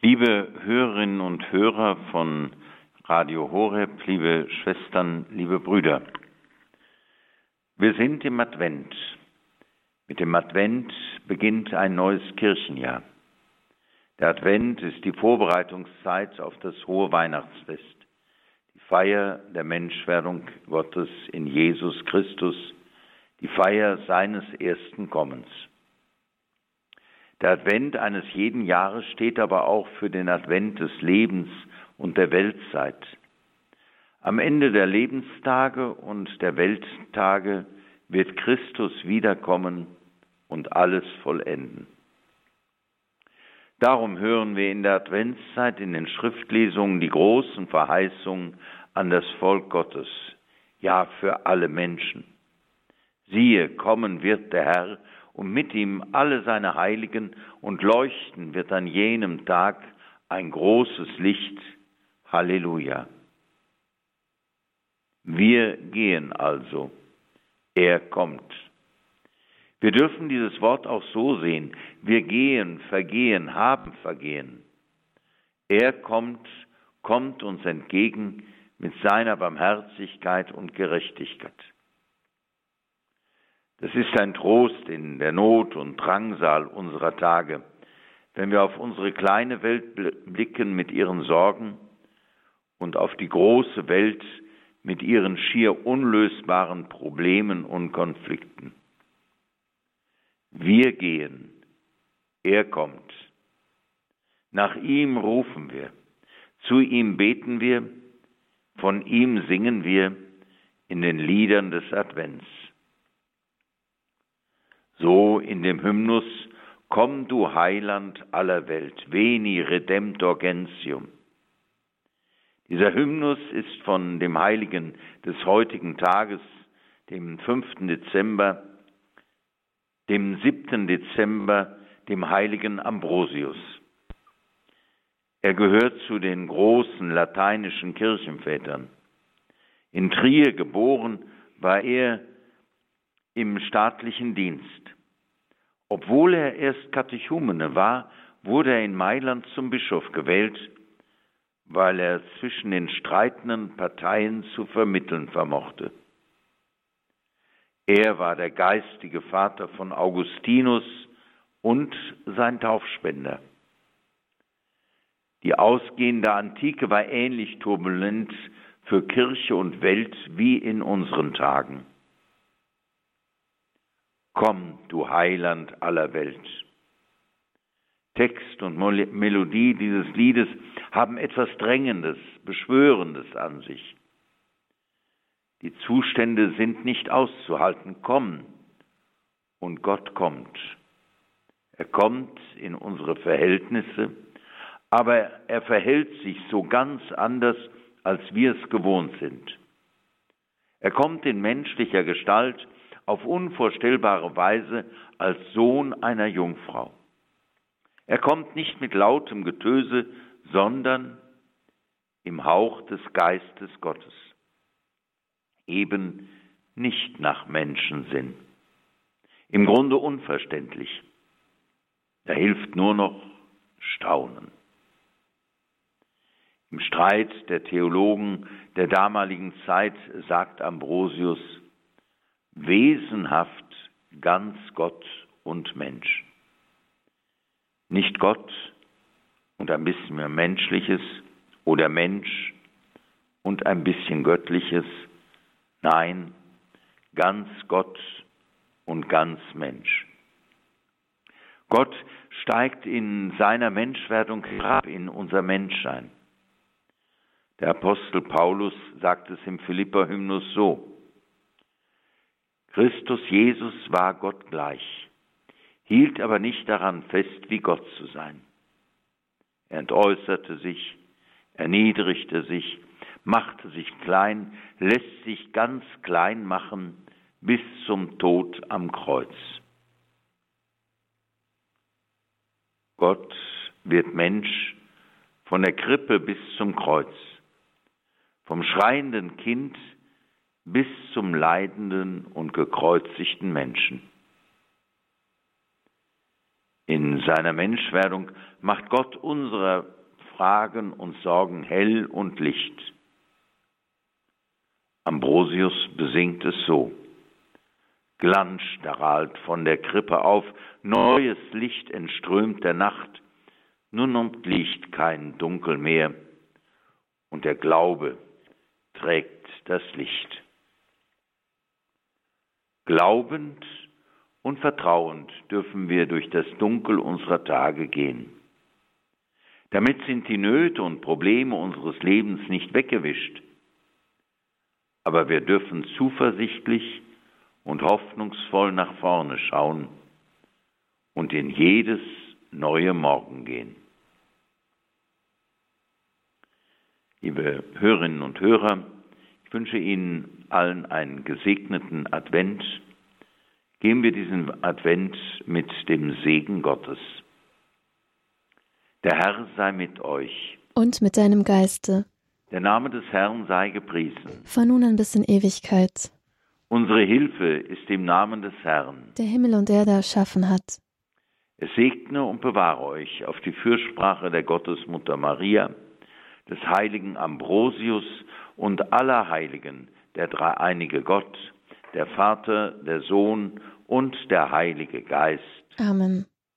Liebe Hörerinnen und Hörer von Radio Horeb, liebe Schwestern, liebe Brüder, wir sind im Advent. Mit dem Advent beginnt ein neues Kirchenjahr. Der Advent ist die Vorbereitungszeit auf das hohe Weihnachtsfest, die Feier der Menschwerdung Gottes in Jesus Christus, die Feier seines ersten Kommens. Der Advent eines jeden Jahres steht aber auch für den Advent des Lebens und der Weltzeit. Am Ende der Lebenstage und der Welttage wird Christus wiederkommen und alles vollenden. Darum hören wir in der Adventszeit in den Schriftlesungen die großen Verheißungen an das Volk Gottes, ja für alle Menschen. Siehe, kommen wird der Herr und mit ihm alle seine Heiligen, und leuchten wird an jenem Tag ein großes Licht. Halleluja. Wir gehen also, er kommt. Wir dürfen dieses Wort auch so sehen, wir gehen, vergehen, haben vergehen. Er kommt, kommt uns entgegen mit seiner Barmherzigkeit und Gerechtigkeit. Das ist ein Trost in der Not und Drangsal unserer Tage, wenn wir auf unsere kleine Welt blicken mit ihren Sorgen und auf die große Welt mit ihren schier unlösbaren Problemen und Konflikten. Wir gehen, er kommt. Nach ihm rufen wir, zu ihm beten wir, von ihm singen wir in den Liedern des Advents so in dem Hymnus Komm du Heiland aller Welt, veni redemptor gentium. Dieser Hymnus ist von dem Heiligen des heutigen Tages, dem 5. Dezember, dem 7. Dezember, dem heiligen Ambrosius. Er gehört zu den großen lateinischen Kirchenvätern. In Trier geboren war er im staatlichen Dienst. Obwohl er erst Katechumene war, wurde er in Mailand zum Bischof gewählt, weil er zwischen den streitenden Parteien zu vermitteln vermochte. Er war der geistige Vater von Augustinus und sein Taufspender. Die ausgehende Antike war ähnlich turbulent für Kirche und Welt wie in unseren Tagen. Komm, du Heiland aller Welt. Text und Melodie dieses Liedes haben etwas Drängendes, Beschwörendes an sich. Die Zustände sind nicht auszuhalten. Komm, und Gott kommt. Er kommt in unsere Verhältnisse, aber er verhält sich so ganz anders, als wir es gewohnt sind. Er kommt in menschlicher Gestalt auf unvorstellbare Weise als Sohn einer Jungfrau. Er kommt nicht mit lautem Getöse, sondern im Hauch des Geistes Gottes. Eben nicht nach Menschensinn. Im Grunde unverständlich. Da hilft nur noch Staunen. Im Streit der Theologen der damaligen Zeit sagt Ambrosius, wesenhaft ganz Gott und Mensch. Nicht Gott und ein bisschen mehr Menschliches oder Mensch und ein bisschen Göttliches, nein, ganz Gott und ganz Mensch. Gott steigt in seiner Menschwerdung herab in unser Menschsein. Der Apostel Paulus sagt es im Philipper-Hymnus so, Christus Jesus war Gott gleich, hielt aber nicht daran fest, wie Gott zu sein. Er entäußerte sich, erniedrigte sich, machte sich klein, lässt sich ganz klein machen bis zum Tod am Kreuz. Gott wird Mensch von der Krippe bis zum Kreuz, vom schreienden Kind bis zum leidenden und gekreuzigten Menschen. In seiner Menschwerdung macht Gott unsere Fragen und Sorgen hell und Licht. Ambrosius besingt es so. Glanz strahlt von der Krippe auf, neues Licht entströmt der Nacht, nun umliegt kein Dunkel mehr, und der Glaube trägt das Licht. Glaubend und vertrauend dürfen wir durch das Dunkel unserer Tage gehen. Damit sind die Nöte und Probleme unseres Lebens nicht weggewischt, aber wir dürfen zuversichtlich und hoffnungsvoll nach vorne schauen und in jedes neue Morgen gehen. Liebe Hörerinnen und Hörer, ich wünsche Ihnen allen einen gesegneten Advent. Gehen wir diesen Advent mit dem Segen Gottes. Der Herr sei mit euch. Und mit deinem Geiste. Der Name des Herrn sei gepriesen. Von nun an bis in Ewigkeit. Unsere Hilfe ist im Namen des Herrn, der Himmel und Erde erschaffen hat. Es segne und bewahre euch auf die Fürsprache der Gottesmutter Maria, des heiligen Ambrosius und aller Heiligen, der dreieinige Gott, der Vater, der Sohn und der Heilige Geist. Amen.